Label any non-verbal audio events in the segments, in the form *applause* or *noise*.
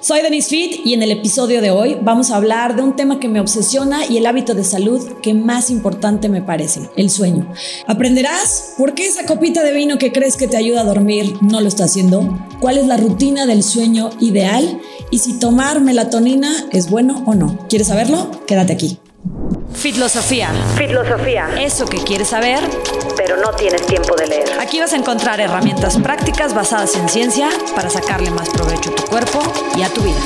Soy Denise Fit y en el episodio de hoy vamos a hablar de un tema que me obsesiona y el hábito de salud que más importante me parece, el sueño. Aprenderás por qué esa copita de vino que crees que te ayuda a dormir no lo está haciendo, cuál es la rutina del sueño ideal y si tomar melatonina es bueno o no. ¿Quieres saberlo? Quédate aquí. Fitlosofía. Fitlosofía. Eso que quieres saber, pero no tienes tiempo de leer. Aquí vas a encontrar herramientas prácticas basadas en ciencia para sacarle más provecho a tu cuerpo y a tu vida.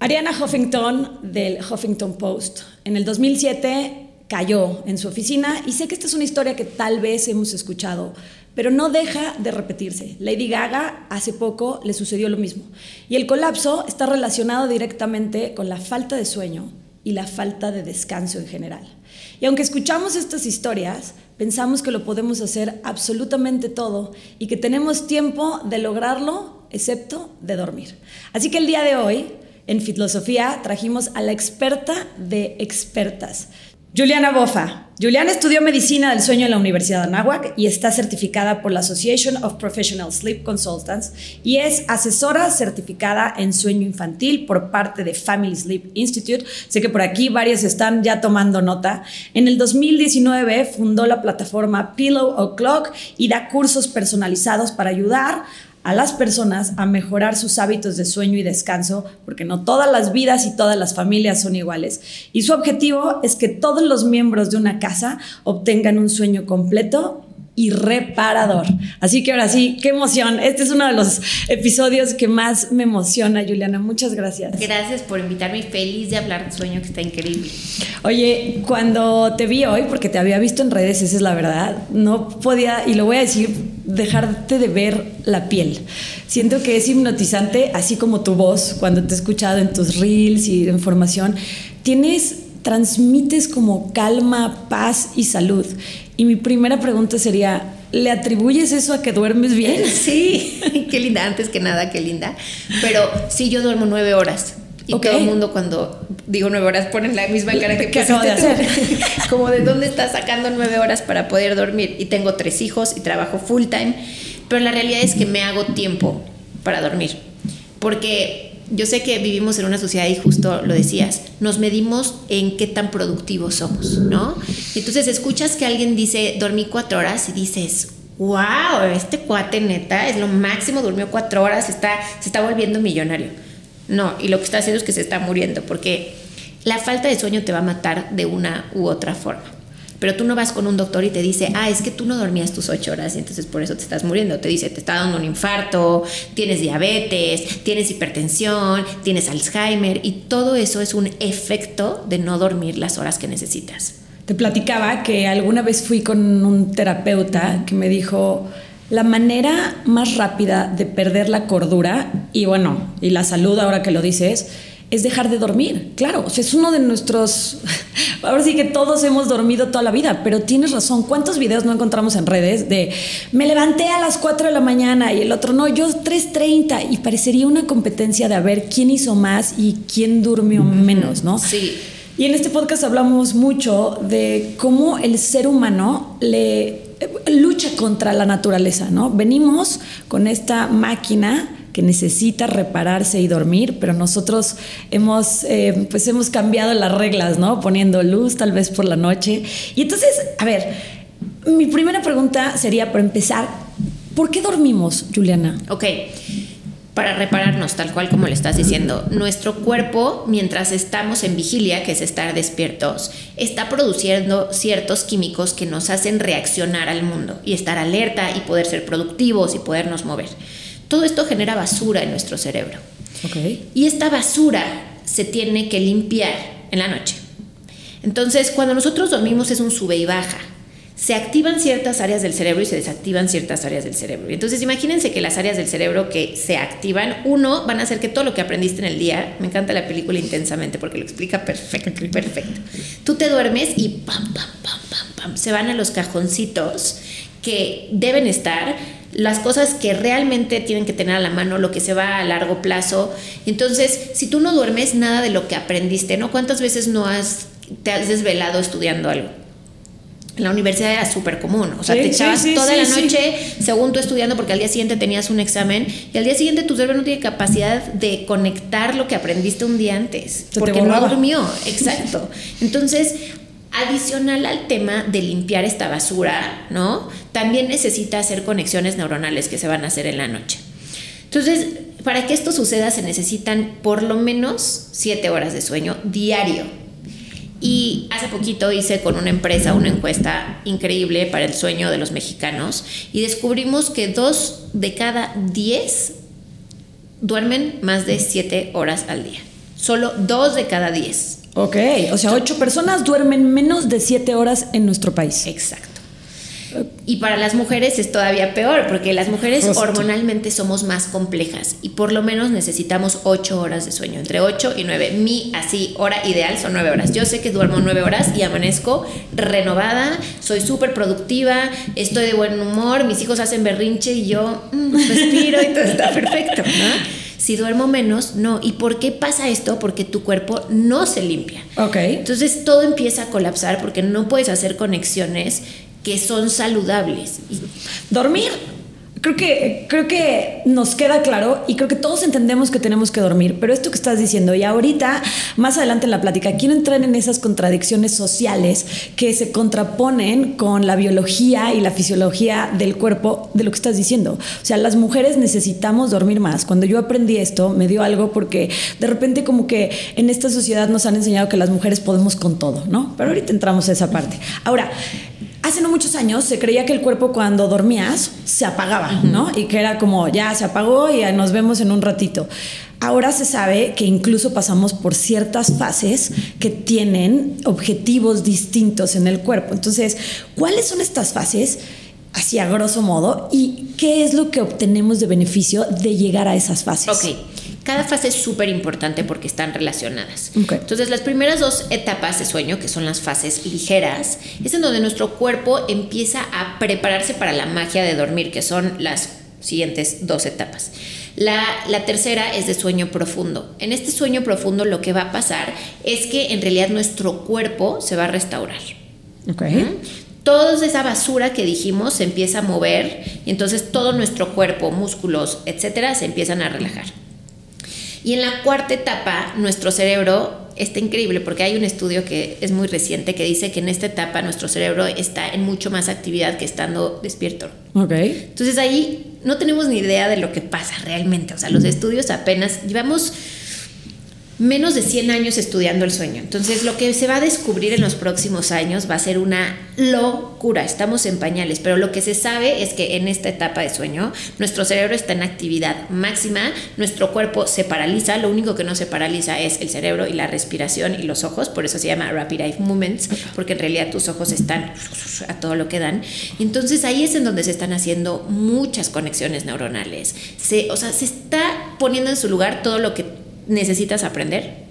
Ariana Huffington del Huffington Post en el 2007 cayó en su oficina y sé que esta es una historia que tal vez hemos escuchado, pero no deja de repetirse. Lady Gaga hace poco le sucedió lo mismo y el colapso está relacionado directamente con la falta de sueño y la falta de descanso en general. Y aunque escuchamos estas historias, pensamos que lo podemos hacer absolutamente todo y que tenemos tiempo de lograrlo, excepto de dormir. Así que el día de hoy, en Filosofía, trajimos a la experta de expertas, Juliana Bofa. Juliana estudió medicina del sueño en la Universidad de Anáhuac y está certificada por la Association of Professional Sleep Consultants y es asesora certificada en sueño infantil por parte de Family Sleep Institute. Sé que por aquí varias están ya tomando nota. En el 2019 fundó la plataforma Pillow O'Clock y da cursos personalizados para ayudar a las personas a mejorar sus hábitos de sueño y descanso, porque no todas las vidas y todas las familias son iguales. Y su objetivo es que todos los miembros de una casa obtengan un sueño completo y reparador. Así que ahora sí, qué emoción. Este es uno de los episodios que más me emociona, Juliana. Muchas gracias. Gracias por invitarme. Feliz de hablar de sueño, que está increíble. Oye, cuando te vi hoy, porque te había visto en redes, esa es la verdad, no podía, y lo voy a decir, dejarte de ver la piel. Siento que es hipnotizante, así como tu voz, cuando te he escuchado en tus reels y en formación. Tienes transmites como calma, paz y salud. Y mi primera pregunta sería, ¿le atribuyes eso a que duermes bien? *laughs* Sí, *laughs* qué linda, antes que nada, qué linda. Pero sí, yo duermo nueve horas. Y todo el mundo cuando digo nueve horas ponen la misma cara que *laughs* ¿Qué acabo de hacer? Como de dónde estás sacando nueve horas para poder dormir. Y tengo tres hijos y trabajo full time. Pero la realidad es que me hago tiempo para dormir. Porque yo sé que vivimos en una sociedad y justo lo decías, nos medimos en qué tan productivos somos, ¿no? Entonces escuchas que alguien dice, dormí cuatro horas y dices, wow, este cuate neta es lo máximo, durmió cuatro horas, está, se está volviendo millonario. No, y lo que está haciendo es que se está muriendo, porque la falta de sueño te va a matar de una u otra forma. Pero tú no vas con un doctor y te dice, ah, es que tú no dormías tus ocho horas y entonces por eso te estás muriendo. Te dice, te está dando un infarto, tienes diabetes, tienes hipertensión, tienes Alzheimer y todo eso es un efecto de no dormir las horas que necesitas. Te platicaba que alguna vez fui con un terapeuta que me dijo, la manera más rápida de perder la cordura y bueno, y la salud ahora que lo dices, es dejar de dormir. Claro, o sea, es uno de nuestros... *laughs* Ahora sí que todos hemos dormido toda la vida, pero tienes razón. ¿Cuántos videos no encontramos en redes de me levanté a las 4 de la mañana y el otro no, yo 3.30 y parecería una competencia de a ver quién hizo más y quién durmió menos, ¿no? Sí. Y en este podcast hablamos mucho de cómo el ser humano le lucha contra la naturaleza, ¿no? Venimos con esta máquina que necesita repararse y dormir, pero nosotros hemos, eh, pues hemos cambiado las reglas, ¿no? Poniendo luz tal vez por la noche. Y entonces, a ver, mi primera pregunta sería, para empezar, ¿por qué dormimos, Juliana? Ok para repararnos, tal cual como le estás diciendo. Nuestro cuerpo, mientras estamos en vigilia, que es estar despiertos, está produciendo ciertos químicos que nos hacen reaccionar al mundo y estar alerta y poder ser productivos y podernos mover. Todo esto genera basura en nuestro cerebro. Y esta basura se tiene que limpiar en la noche. Entonces, cuando nosotros dormimos es un sube y baja. Se activan ciertas áreas del cerebro y se desactivan ciertas áreas del cerebro. Entonces, imagínense que las áreas del cerebro que se activan, uno, van a hacer que todo lo que aprendiste en el día, me encanta la película intensamente porque lo explica perfecto, perfecto. Tú te duermes y pam, pam, pam, pam, pam, se van a los cajoncitos que deben estar las cosas que realmente tienen que tener a la mano, lo que se va a largo plazo. Entonces, si tú no duermes, nada de lo que aprendiste, ¿no? ¿Cuántas veces no has, te has desvelado estudiando algo? En la universidad era súper común, o sea, Sí, te echabas sí, toda la noche según tú estudiando porque al día siguiente tenías un examen y al día siguiente tu cerebro no tiene capacidad de conectar lo que aprendiste un día antes Se porque no durmió, exacto. Entonces, adicional al tema de limpiar esta basura, ¿no? También necesita hacer conexiones neuronales que se van a hacer en la noche. Entonces, para que esto suceda se necesitan por lo menos 7 horas de sueño diario. Y hace poquito hice con una empresa una encuesta increíble para el sueño de los mexicanos y descubrimos que dos de cada 10 duermen más de 7 horas al día. Solo dos de cada 10. Ok, o sea, ocho personas duermen menos de siete horas en nuestro país. Exacto. Y para las mujeres es todavía peor, porque las mujeres hormonalmente somos más complejas y por lo menos necesitamos 8 horas de sueño, entre 8 y 9. Mi así hora ideal son 9 horas. Yo sé que duermo 9 horas y amanezco renovada, soy súper productiva, estoy de buen humor, mis hijos hacen berrinche y yo mm, respiro y todo está perfecto, ¿no? *laughs* Si duermo menos, no. ¿Y por qué pasa esto? Porque tu cuerpo no se limpia. Ok. Entonces todo empieza a colapsar porque no puedes hacer conexiones que son saludables. Dormir. Creo que, creo que nos queda claro y creo que todos entendemos que tenemos que dormir, pero esto que estás diciendo, y ahorita, más adelante en la plática, quiero entrar en esas contradicciones sociales que se contraponen con la biología y la fisiología del cuerpo de lo que estás diciendo. O sea, las mujeres necesitamos dormir más. Cuando yo aprendí esto, me dio algo porque de repente como que en esta sociedad nos han enseñado que las mujeres podemos con todo, ¿no? Pero ahorita entramos a esa parte. Ahora, Hace no muchos años se creía que el cuerpo cuando dormías se apagaba, ¿no? Y que era como ya se apagó y nos vemos en un ratito. Ahora se sabe que incluso pasamos por ciertas fases que tienen objetivos distintos en el cuerpo. Entonces, ¿cuáles son estas fases? Así a grosso modo, y qué es lo que obtenemos de beneficio de llegar a esas fases. Ok, cada fase es súper importante porque están relacionadas. Ok. Entonces, las primeras dos etapas de sueño, que son las fases ligeras, es en donde nuestro cuerpo empieza a prepararse para la magia de dormir, que son las siguientes dos etapas. La, la tercera es de sueño profundo. En este sueño profundo lo que va a pasar es que en realidad nuestro cuerpo se va a restaurar. Ok. Toda esa basura que dijimos se empieza a mover y entonces todo nuestro cuerpo, músculos, etcétera, se empiezan a relajar. Y en la cuarta etapa, nuestro cerebro está increíble porque hay un estudio que es muy reciente que dice que en esta etapa nuestro cerebro está en mucho más actividad que estando despierto. Entonces ahí no tenemos ni idea de lo que pasa realmente. O sea, los estudios apenas llevamos menos de 100 años estudiando el sueño. Entonces, lo que se va a descubrir en los próximos años va a ser una locura. Estamos en pañales, pero lo que se sabe es que en esta etapa de sueño, nuestro cerebro está en actividad máxima, nuestro cuerpo se paraliza, lo único que no se paraliza es el cerebro y la respiración y los ojos, por eso se llama rapid eye movements, porque en realidad tus ojos están a todo lo que dan. Entonces ahí es en donde se están haciendo muchas conexiones neuronales. Se, o sea, se está poniendo en su lugar todo lo que necesitas aprender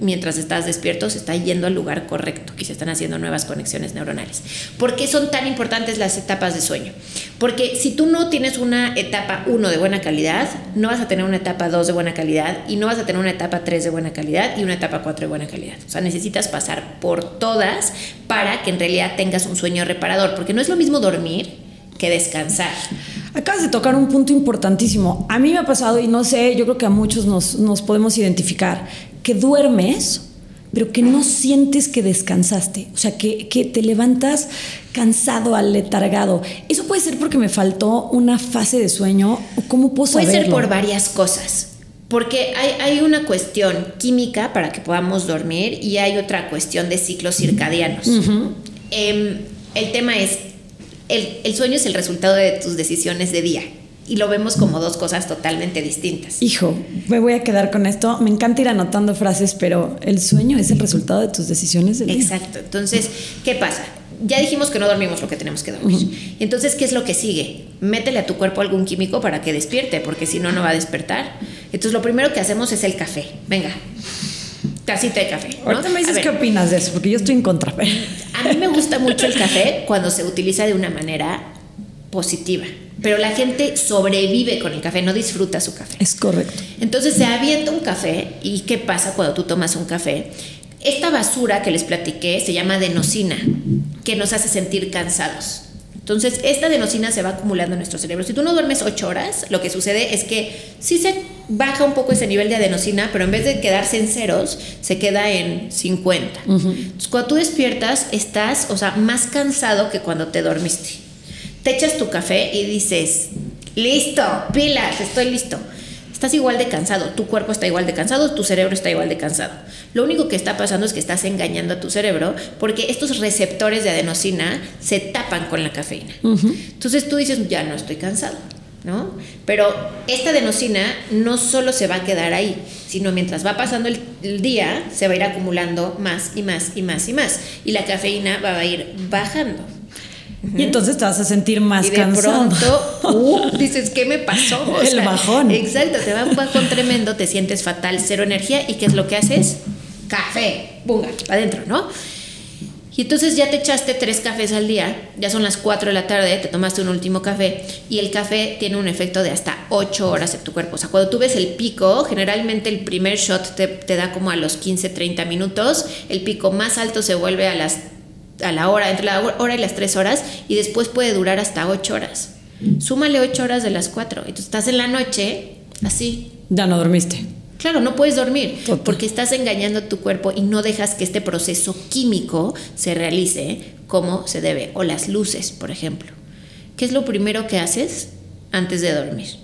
mientras estás despierto, se está yendo al lugar correcto y se están haciendo nuevas conexiones neuronales. ¿Por qué son tan importantes las etapas de sueño? Porque si tú no tienes una etapa 1 de buena calidad, no vas a tener una etapa 2 de buena calidad y no vas a tener una etapa 3 de buena calidad y una etapa 4 de buena calidad. O sea, necesitas pasar por todas para que en realidad tengas un sueño reparador, porque no es lo mismo dormir que descansar. Acabas de tocar un punto importantísimo. A mí me ha pasado, y no sé, yo creo que a muchos nos, nos podemos identificar, que duermes, pero que no sientes que descansaste. O sea, que, que te levantas cansado, aletargado. ¿Eso puede ser porque me faltó una fase de sueño? ¿O cómo puedo Puede ser saberlo? por varias cosas. Porque hay, hay una cuestión química para que podamos dormir y hay otra cuestión de ciclos circadianos. Em, el tema es, el, el sueño es el resultado de tus decisiones de día y lo vemos como dos cosas totalmente distintas. Hijo, me voy a quedar con esto. Me encanta ir anotando frases, pero el sueño es el resultado de tus decisiones del día. Exacto. Entonces, ¿qué pasa? Ya dijimos que no dormimos lo que tenemos que dormir. Entonces, ¿qué es lo que sigue? Métele a tu cuerpo algún químico para que despierte, porque si no, no va a despertar. Entonces, lo primero que hacemos es el café. Venga, tacita de café. ¿no? Ahorita me dices qué opinas de eso, porque yo estoy en contra. A mí me gusta mucho el café cuando se utiliza de una manera positiva, pero la gente sobrevive con el café, no disfruta su café. Es correcto. Entonces se avienta un café y ¿qué pasa cuando tú tomas un café? Esta basura que les platiqué se llama adenosina. que nos hace sentir cansados. Entonces, esta adenosina se va acumulando en nuestro cerebro. Si tú no duermes 8 horas, lo que sucede es que sí se baja un poco ese nivel de adenosina, pero en vez de quedarse en ceros, se queda en 50. Entonces, cuando tú despiertas, estás, o sea, más cansado que cuando te dormiste. Te echas tu café y dices, listo, pilas, estoy listo estás igual de cansado, tu cuerpo está igual de cansado, tu cerebro está igual de cansado. Lo único que está pasando es que estás engañando a tu cerebro porque estos receptores de adenosina se tapan con la cafeína. Entonces tú dices, ya no estoy cansado. ¿No? Pero esta adenosina no solo se va a quedar ahí, sino mientras va pasando el, el, día, se va a ir acumulando más y más y más y más. Y la cafeína va a ir bajando. Y entonces te vas a sentir más y de cansado. pronto, *laughs* uh, dices, ¿qué me pasó? O El bajón. Exacto, te va un bajón tremendo, te sientes fatal, cero energía. ¿Y qué es lo que haces? Café, bunga, para adentro, ¿no? Y entonces ya te echaste tres cafés al día, ya son las 4 de la tarde, te tomaste un último café y el café tiene un efecto de hasta 8 horas en tu cuerpo. O sea, cuando tú ves el pico, generalmente el primer shot te, te da como a los 15, 30 minutos, el pico más alto se vuelve a las a la hora, entre la hora y las 3 horas, y después puede durar hasta 8 horas. Súmale 8 horas de las 4. Entonces estás en la noche así. Ya no dormiste. Claro, no puedes dormir Total. porque estás engañando a tu cuerpo y no dejas que este proceso químico se realice como se debe. O las luces, por ejemplo. ¿Qué es lo primero que haces antes de dormir?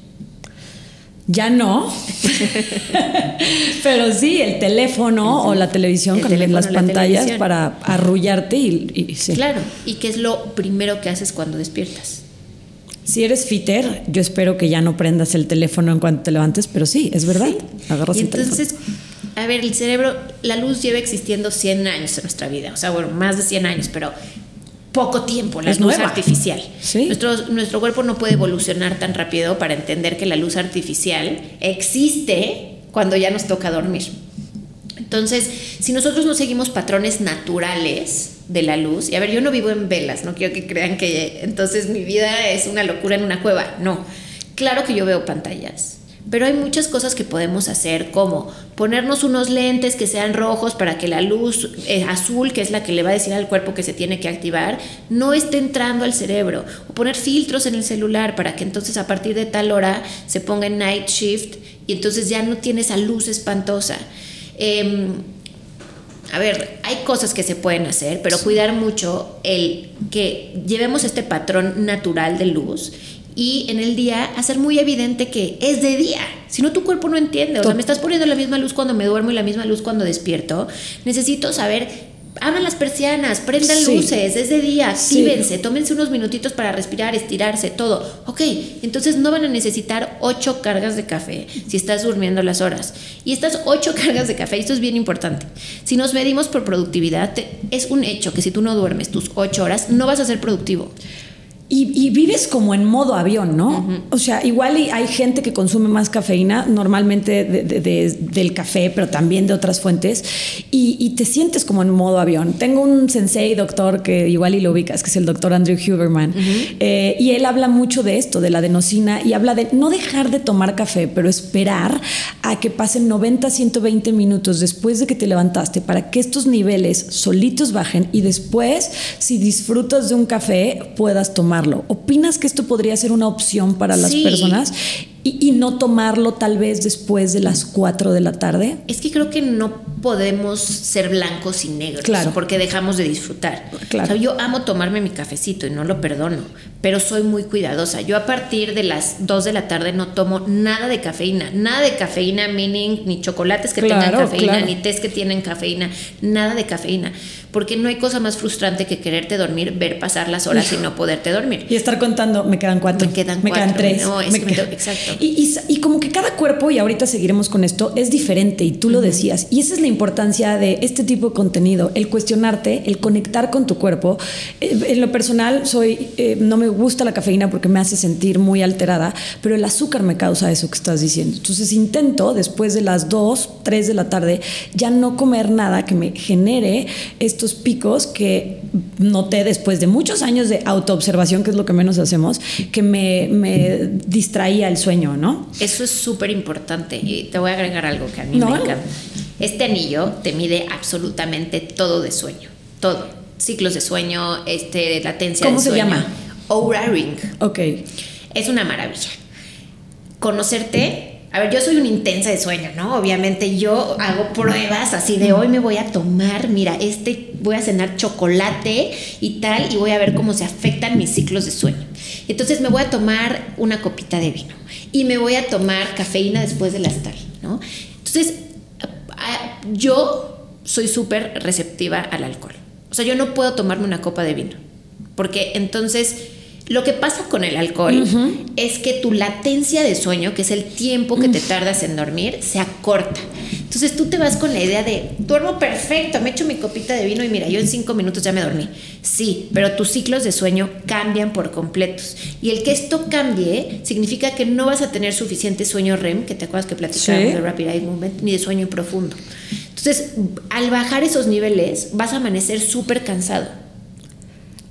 Ya no. *laughs* Pero sí, el teléfono o la televisión El con teléfono, las la pantallas para arrullarte y, y sí. Claro. ¿Y qué es lo primero que haces cuando despiertas? Si eres fitter, yo espero que ya no prendas el teléfono en cuanto te levantes, pero sí, es verdad. Agarras Y el entonces, a ver, el cerebro, la luz lleva existiendo 100 años en nuestra vida, o sea, bueno, más de 100 años, pero poco tiempo, la Es luz nueva. artificial. Sí. Nuestro, nuestro cuerpo no puede evolucionar tan rápido para entender que la luz artificial existe cuando ya nos toca dormir. Entonces, si nosotros no seguimos patrones naturales de la luz, y a ver, yo no vivo en velas, no quiero que crean que entonces mi vida es una locura en una cueva, no. Claro que yo veo pantallas, pero hay muchas cosas que podemos hacer, como ponernos unos lentes que sean rojos para que la luz eh, azul, que es la que le va a decir al cuerpo que se tiene que activar, no esté entrando al cerebro. O poner filtros en el celular para que entonces a partir de tal hora se ponga en night shift y entonces ya no tiene esa luz espantosa. Em, a ver, hay cosas que se pueden hacer, pero cuidar mucho el que llevemos este patrón natural de luz y en el día hacer muy evidente que es de día. Si no, tu cuerpo no entiende. O sea, me estás poniendo la misma luz cuando me duermo y la misma luz cuando despierto. Necesito saber. Abran las persianas, prendan Sí. luces, es de día, Sí. actívense, tómense unos minutitos para respirar, estirarse, todo. Ok, entonces no van a necesitar ocho cargas de café si estás durmiendo las horas. Y estas ocho *laughs* cargas de café, esto es bien importante. Si nos medimos por productividad, te- es un hecho que si tú no duermes tus ocho horas, no vas a ser productivo. Y, y vives como en modo avión, ¿no? O sea, igual hay gente que consume más cafeína, normalmente de- de- de- del café, pero también de otras fuentes, y, y te sientes como en modo avión. Tengo un sensei doctor que igual y lo ubicas, que es el doctor Andrew Huberman, eh, y él habla mucho de esto, de la adenosina, y habla de no dejar de tomar café, pero esperar a que pasen 90, 120 minutos después de que te levantaste para que estos niveles solitos bajen y después, si disfrutas de un café, puedas tomarlo. ¿Opinas que esto podría ser una opción para las Sí. personas y, y no tomarlo tal vez después de las 4 de la tarde? Es que creo que no podemos ser blancos y negros Claro. porque dejamos de disfrutar. Claro. O sea, yo amo tomarme mi cafecito y no lo perdono, pero soy muy cuidadosa. Yo a partir de las 2 de la tarde no tomo nada de cafeína, nada de cafeína, meaning ni chocolates que Claro, tengan cafeína, ni tés que tienen cafeína, nada de cafeína, porque no hay cosa más frustrante que quererte dormir, ver pasar las horas y no poderte dormir. Y estar contando, me quedan cuatro. Me quedan Me quedan cuatro, tres. no, es me que- quedan- exacto. Y, y- y como que cada cuerpo, y ahorita seguiremos con esto, es diferente, y tú lo decías. Y esa es la importancia de este tipo de contenido, el cuestionarte, el conectar con tu cuerpo. Eh, en lo personal, soy, eh, no me gusta la cafeína porque me hace sentir muy alterada, pero el azúcar me causa eso que estás diciendo. Entonces intento, después de las 2, 3 de la tarde, ya no comer nada que me genere estos picos que noté después de muchos años de autoobservación, que es lo que menos hacemos, que me, me distraía el sueño, ¿no? Eso es súper importante y te voy a agregar algo que a mí No. me encanta. Este anillo te mide absolutamente todo de sueño, todo. ciclos de sueño, este, latencia ¿Cómo de se sueño. llama? Oura Ring. Ok. Es una maravilla. Conocerte. A ver, yo soy una intensa de sueño, ¿no? Obviamente yo hago pruebas así de hoy me voy a tomar, mira, este voy a cenar chocolate y tal, y voy a ver cómo se afectan mis ciclos de sueño. Entonces me voy a tomar una copita de vino y me voy a tomar cafeína después de las tal, ¿no? Entonces, yo soy súper receptiva al alcohol. O sea, yo no puedo tomarme una copa de vino. Porque entonces lo que pasa con el alcohol es que tu latencia de sueño, que es el tiempo que te tardas en dormir, se acorta. Entonces tú te vas con la idea de, duermo perfecto, me echo mi copita de vino y mira, yo en cinco minutos ya me dormí. Sí, pero tus ciclos de sueño cambian por completos. Y el que esto cambie significa que no vas a tener suficiente sueño REM, que te acuerdas que platicábamos Sí. de Rapid Eye Movement, ni de sueño profundo. Entonces, al bajar esos niveles, vas a amanecer súper cansado.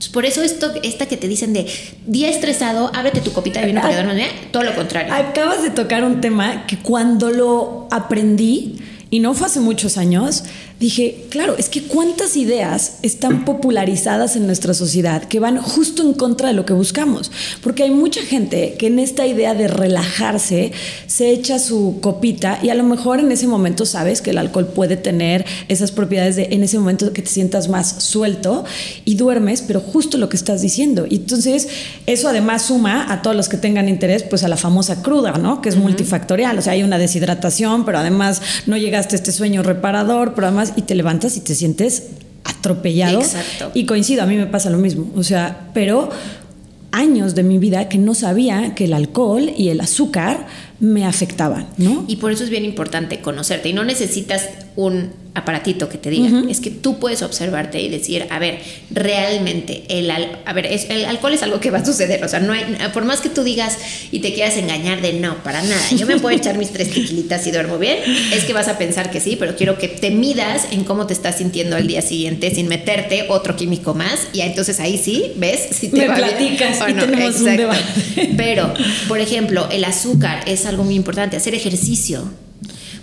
Por eso esto, esta que te dicen de día estresado, ábrete tu copita de vino para *laughs* bien, todo lo contrario. Acabas de tocar un tema que cuando lo aprendí, y no fue hace muchos años, dije, claro, es que cuántas ideas están popularizadas en nuestra sociedad que van justo en contra de lo que buscamos. Porque hay mucha gente que en esta idea de relajarse se echa su copita y a lo mejor en ese momento sabes que el alcohol puede tener esas propiedades de en ese momento que te sientas más suelto y duermes, pero justo lo que estás diciendo. Y entonces eso además suma a todos los que tengan interés, pues a la famosa cruda, ¿no? Que es multifactorial. O sea, hay una deshidratación, pero además no llegaste a este sueño reparador, pero además y te levantas y te sientes atropellado. Exacto. Y coincido, a mí me pasa lo mismo. O sea, pero años de mi vida que no sabía que el alcohol y el azúcar me afectaban, ¿no? Y por eso es bien importante conocerte. Y no necesitas un aparatito que te diga. Es que tú puedes observarte y decir, a ver, realmente, el, al- a ver, es- el alcohol es algo que va a suceder. O sea, no hay, por más que tú digas y te quieras engañar de no, para nada. Yo me puedo echar mis tres tequilitas y duermo bien. Es que vas a pensar que sí, pero quiero que te midas en cómo te estás sintiendo al día siguiente sin meterte otro químico más. Y entonces ahí sí, ves si te Me va bien platicas o no. tenemos un Exacto. debate. Pero, por ejemplo, el azúcar es algo muy importante, hacer ejercicio.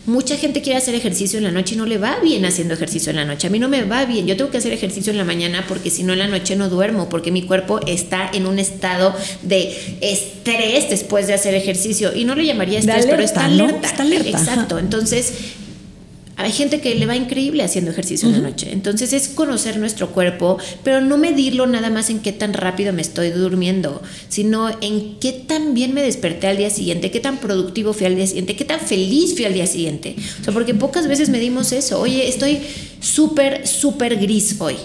Mucha gente quiere hacer ejercicio en la noche y no le va bien haciendo ejercicio en la noche. A mí no me va bien. Yo tengo que hacer ejercicio en la mañana porque si no en la noche no duermo, porque mi cuerpo está en un estado de estrés después de hacer ejercicio. Y no le llamaría estrés, pero está alerta, ¿no? alerta. Está alerta, Exacto. Entonces, hay gente que le va increíble haciendo ejercicio en la noche. Entonces es conocer nuestro cuerpo, pero no medirlo nada más en qué tan rápido me estoy durmiendo, sino en qué tan bien me desperté al día siguiente, qué tan productivo fui al día siguiente, qué tan feliz fui al día siguiente. O sea, porque pocas veces medimos eso. Oye, estoy súper, súper gris hoy.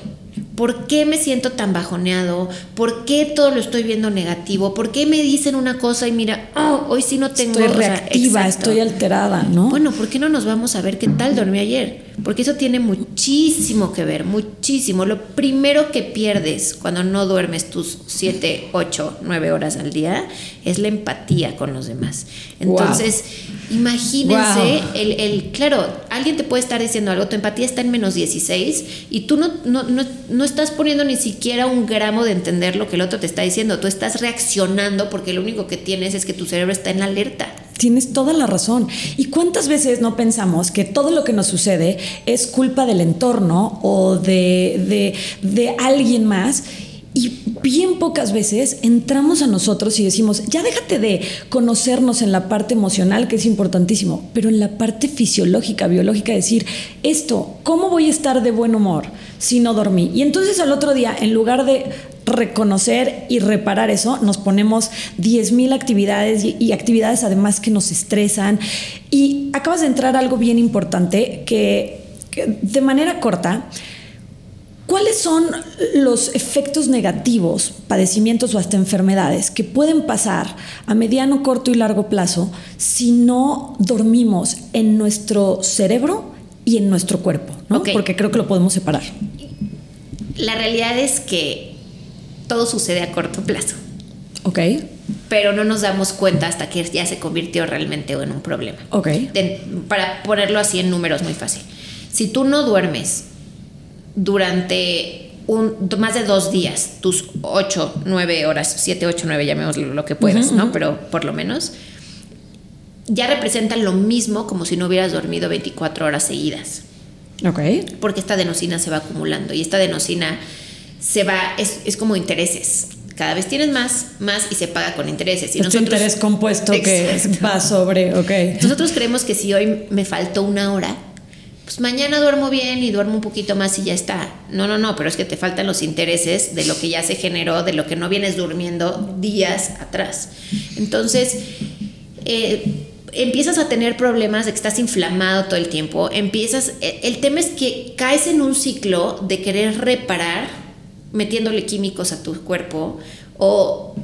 ¿Por qué me siento tan bajoneado? ¿Por qué todo lo estoy viendo negativo? ¿Por qué me dicen una cosa y mira, oh, hoy sí no tengo... Estoy o sea, reactiva, estoy alterada, ¿no? Bueno, ¿por qué no nos vamos a ver qué tal dormí ayer? Porque eso tiene muchísimo que ver, muchísimo. Lo primero que pierdes cuando no duermes tus 7, 8, 9 horas al día es la empatía con los demás. Entonces, imagínense, Wow. el, el- claro, alguien te puede estar diciendo algo, tu empatía está en menos 16 y tú no, no, no, no estás poniendo ni siquiera un gramo de entender lo que el otro te está diciendo. Tú estás reaccionando porque lo único que tienes es que tu cerebro está en alerta. Tienes toda la razón. ¿Y cuántas veces no pensamos que todo lo que nos sucede es culpa del entorno o de, de, de alguien más? Y bien pocas veces entramos a nosotros y decimos, ya déjate de conocernos en la parte emocional, que es importantísimo, pero en la parte fisiológica, biológica, decir, esto, ¿cómo voy a estar de buen humor si no dormí? Y entonces al otro día, en lugar de reconocer y reparar eso, nos ponemos 10.000 actividades y, actividades además que nos estresan. Y acabas de entrar algo bien importante que de manera corta, ¿Cuáles son los efectos negativos, padecimientos o hasta enfermedades que pueden pasar a mediano, corto y largo plazo si no dormimos en nuestro cerebro y en nuestro cuerpo? ¿no? Porque creo que lo podemos separar. La realidad es que todo sucede a corto plazo, ¿Ok? pero no nos damos cuenta hasta que ya se convirtió realmente en un problema. Ok. De- para ponerlo así en números muy fácil. Si tú no duermes durante un, más de dos días, tus 8, 9 horas, 7, 8, 9, llamémoslo lo que puedas, ¿no? Pero por lo menos, ya representa lo mismo como si no hubieras dormido 24 horas seguidas Ok. porque esta adenosina se va acumulando y esta adenosina se va, es, es como intereses. Cada vez tienes más, más y se paga con intereses. Y este nosotros, interés compuesto que *laughs* va sobre, ok. Nosotros creemos que si hoy me faltó una hora, pues mañana duermo bien y duermo un poquito más y ya está. No, no, no, pero es que te faltan los intereses de lo que ya se generó, de lo que no vienes durmiendo días atrás. Entonces, eh, empiezas a tener problemas de que estás inflamado todo el tiempo, empiezas, eh, el tema es que caes en un ciclo de querer reparar metiéndole químicos a tu cuerpo o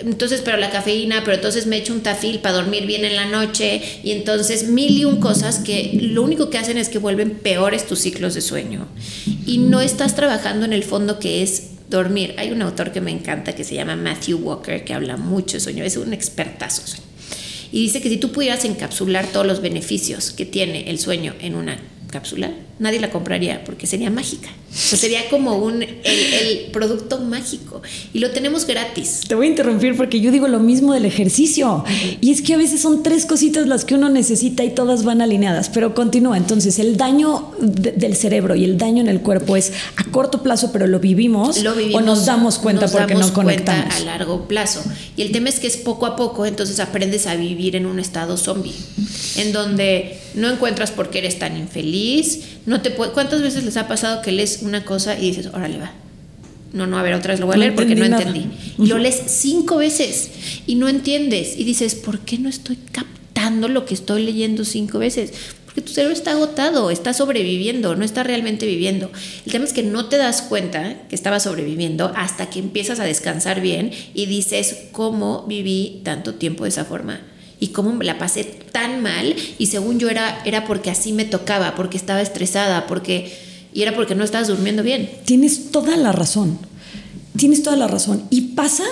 entonces, pero la cafeína, pero entonces me echo un tafil para dormir bien en la noche y entonces mil y un cosas que lo único que hacen es que vuelven peores tus ciclos de sueño y no estás trabajando en el fondo que es dormir. Hay un autor que me encanta que se llama Matthew Walker que habla mucho de sueño, es un expertazo. Y dice que si tú pudieras encapsular todos los beneficios que tiene el sueño en una cápsula, nadie la compraría porque sería mágica. O sea, sería como un, el, producto mágico. Y lo tenemos gratis. Te voy a interrumpir porque yo digo lo mismo del ejercicio. Y es que a veces son tres cositas las que uno necesita y todas van alineadas. Pero continúa. Entonces, el daño del cerebro y el daño en el cuerpo es a corto plazo, pero lo vivimos, lo vivimos o nos damos cuenta porque no conectamos. Cuenta a largo plazo. Y el tema es que es poco a poco, entonces aprendes a vivir en un estado zombie, en donde no encuentras por qué eres tan infeliz, no te ¿Cuántas veces les ha pasado que lees una cosa y dices, órale, va? No, no, a ver, otra vez lo voy a leer porque no entendí. Y lo lees cinco veces y no entiendes. Y dices, ¿por qué no estoy captando lo que estoy leyendo cinco veces? Porque tu cerebro está agotado, está sobreviviendo, no está realmente viviendo. El tema es que no te das cuenta que estaba sobreviviendo hasta que empiezas a descansar bien y dices, ¿cómo viví tanto tiempo de esa forma? Y cómo me la pasé tan mal y según yo era, era porque así me tocaba, porque estaba estresada, porque y era porque no estabas durmiendo bien. Tienes toda la razón. Tienes toda la razón. Y pasa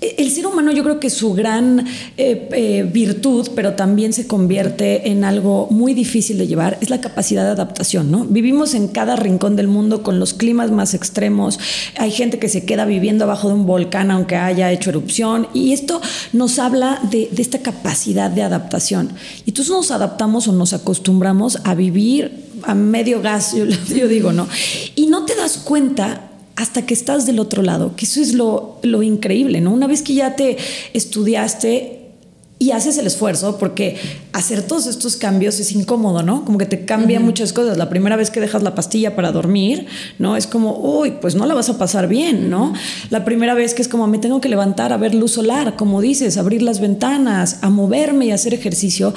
el ser humano yo creo que su gran eh, eh, virtud, pero también se convierte en algo muy difícil de llevar, es la capacidad de adaptación, ¿no? Vivimos en cada rincón del mundo con los climas más extremos, hay gente que se queda viviendo abajo de un volcán aunque haya hecho erupción, y esto nos habla de, esta capacidad de adaptación. Y entonces nos adaptamos o nos acostumbramos a vivir a medio gas, *laughs* yo digo, ¿no? Y no te das cuenta hasta que estás del otro lado, que eso es lo, increíble, ¿no? Una vez que ya te estudiaste y haces el esfuerzo, porque hacer todos estos cambios es incómodo, ¿no? Como que te cambian muchas cosas. La primera vez que dejas la pastilla para dormir, ¿no? Es como, uy, pues no la vas a pasar bien, ¿no? La primera vez que es como, me tengo que levantar a ver luz solar, como dices, abrir las ventanas, a moverme y hacer ejercicio,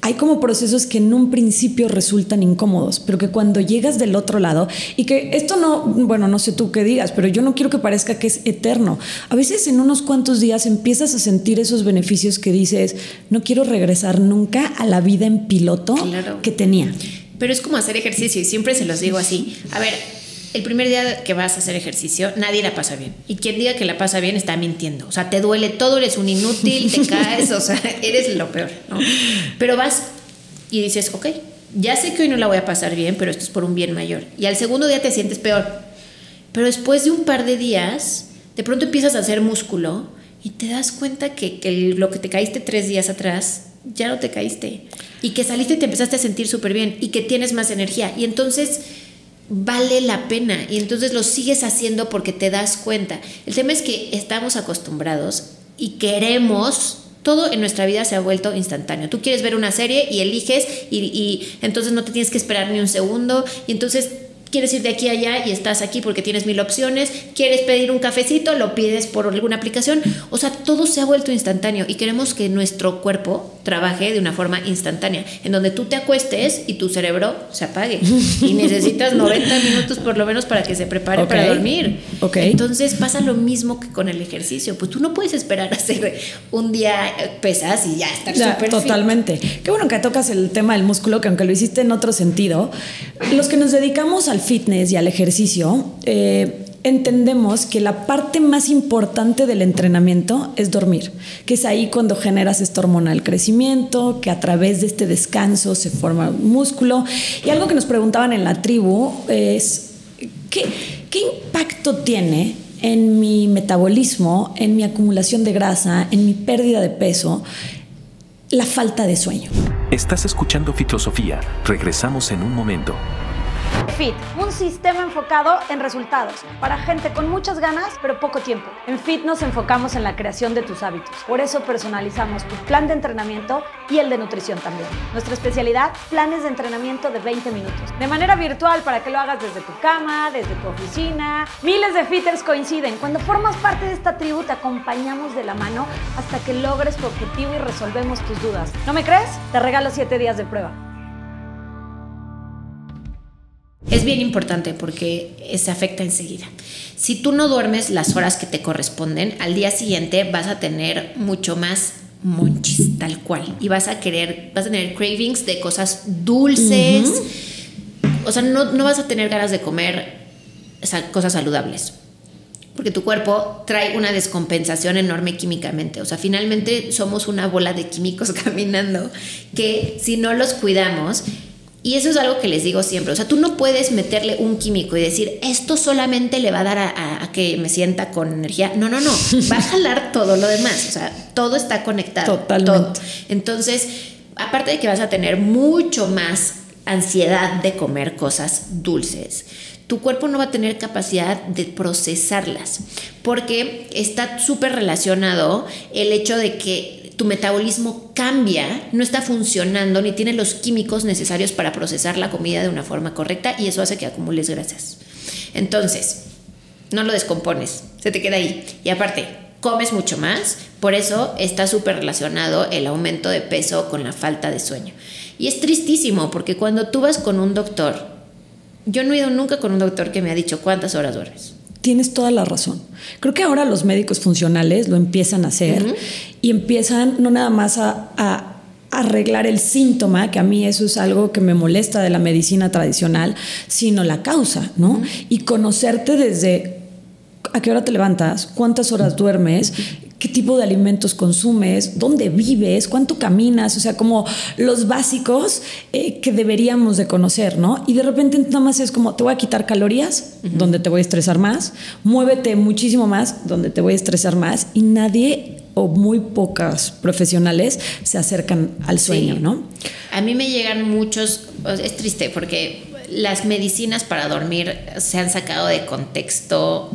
hay como procesos que en un principio resultan incómodos, pero que cuando llegas del otro lado, y que esto no, bueno, no sé tú qué digas, pero yo no quiero que parezca que es eterno. A veces en unos cuantos días empiezas a sentir esos beneficios que dices, no quiero regresar nunca a la vida en piloto que tenía. Pero es como hacer ejercicio y siempre se los digo así. A ver, el primer día que vas a hacer ejercicio, nadie la pasa bien. Y quien diga que la pasa bien está mintiendo. O sea, te duele todo, eres un inútil, te *laughs* caes, o sea, eres lo peor, ¿no? Pero vas y dices, ok, ya sé que hoy no la voy a pasar bien, pero esto es por un bien mayor. Y al segundo día te sientes peor. Pero después de un par de días, de pronto empiezas a hacer músculo y te das cuenta que, que lo que te caíste tres días atrás, ya no te caíste. Y que saliste y te empezaste a sentir súper bien y que tienes más energía. Y entonces vale la pena y entonces lo sigues haciendo porque te das cuenta. El tema es que estamos acostumbrados y queremos todo en nuestra vida se ha vuelto instantáneo. Tú quieres ver una serie y eliges y, y, entonces no te tienes que esperar ni un segundo y entonces quieres ir de aquí a allá y estás aquí porque tienes mil opciones, quieres pedir un cafecito, lo pides por alguna aplicación, o sea, todo se ha vuelto instantáneo y queremos que nuestro cuerpo trabaje de una forma instantánea, en donde tú te acuestes y tu cerebro se apague y necesitas *laughs* 90 minutos por lo menos para que se prepare para dormir. Okay. Entonces pasa lo mismo que con el ejercicio, pues tú no puedes esperar a hacer un día pesas y ya estar súper Totalmente. Qué bueno que tocas el tema del músculo, que aunque lo hiciste en otro sentido, los que nos dedicamos al fitness y al ejercicio, eh, entendemos que la parte más importante del entrenamiento es dormir, que es ahí cuando generas esta hormona del crecimiento, que a través de este descanso se forma músculo. Y algo que nos preguntaban en la tribu es, ¿qué, qué impacto tiene en mi metabolismo, en mi acumulación de grasa, en mi pérdida de peso, la falta de sueño? Estás escuchando Filosofía. Regresamos en un momento. Fit, un sistema enfocado en resultados para gente con muchas ganas pero poco tiempo. En Fit nos enfocamos en la creación de tus hábitos. Por eso personalizamos tu plan de entrenamiento y el de nutrición también. Nuestra especialidad, planes de entrenamiento de 20 minutos. De manera virtual para que lo hagas desde tu cama, desde tu oficina. Miles de fitters coinciden. Cuando formas parte de esta tribu te acompañamos de la mano hasta que logres tu objetivo y resolvemos tus dudas. ¿No me crees? Te regalo 7 días de prueba. Es bien importante porque se afecta enseguida. Si tú no duermes las horas que te corresponden, al día siguiente vas a tener mucho más monchis, tal cual. Y vas a querer, vas a tener cravings de cosas dulces. O sea, no, no, vas a tener ganas de comer cosas saludables. Porque tu cuerpo trae una descompensación enorme químicamente. O sea, finalmente somos una bola de químicos *laughs* caminando que si no los cuidamos, y eso es algo que les digo siempre. O sea, tú no puedes meterle un químico y decir, esto solamente le va a dar a, que me sienta con energía. No, no, no. *laughs* Va a jalar todo lo demás. O sea, todo está conectado. Totalmente. Entonces, aparte de que vas a tener mucho más ansiedad de comer cosas dulces, tu cuerpo no va a tener capacidad de procesarlas, porque está súper relacionado el hecho de que tu metabolismo cambia, no está funcionando ni tiene los químicos necesarios para procesar la comida de una forma correcta y eso hace que acumules grasas. Entonces, no lo descompones, se te queda ahí. Y aparte, comes mucho más, por eso está súper relacionado el aumento de peso con la falta de sueño. Y es tristísimo porque cuando tú vas con un doctor, yo no he ido nunca con un doctor que me ha dicho cuántas horas duermes tienes toda la razón. Creo que ahora los médicos funcionales lo empiezan a hacer y empiezan no nada más a, arreglar el síntoma, que a mí eso es algo que me molesta de la medicina tradicional, sino la causa, ¿no? Y conocerte desde a qué hora te levantas, cuántas horas duermes, qué tipo de alimentos consumes, dónde vives, cuánto caminas, o sea, como los básicos eh, que deberíamos de conocer, ¿no? Y de repente nada más es como, te voy a quitar calorías, donde te voy a estresar más, muévete muchísimo más, donde te voy a estresar más, y nadie o muy pocas profesionales se acercan al sueño, ¿no? A mí me llegan muchos, es triste porque las medicinas para dormir se han sacado de contexto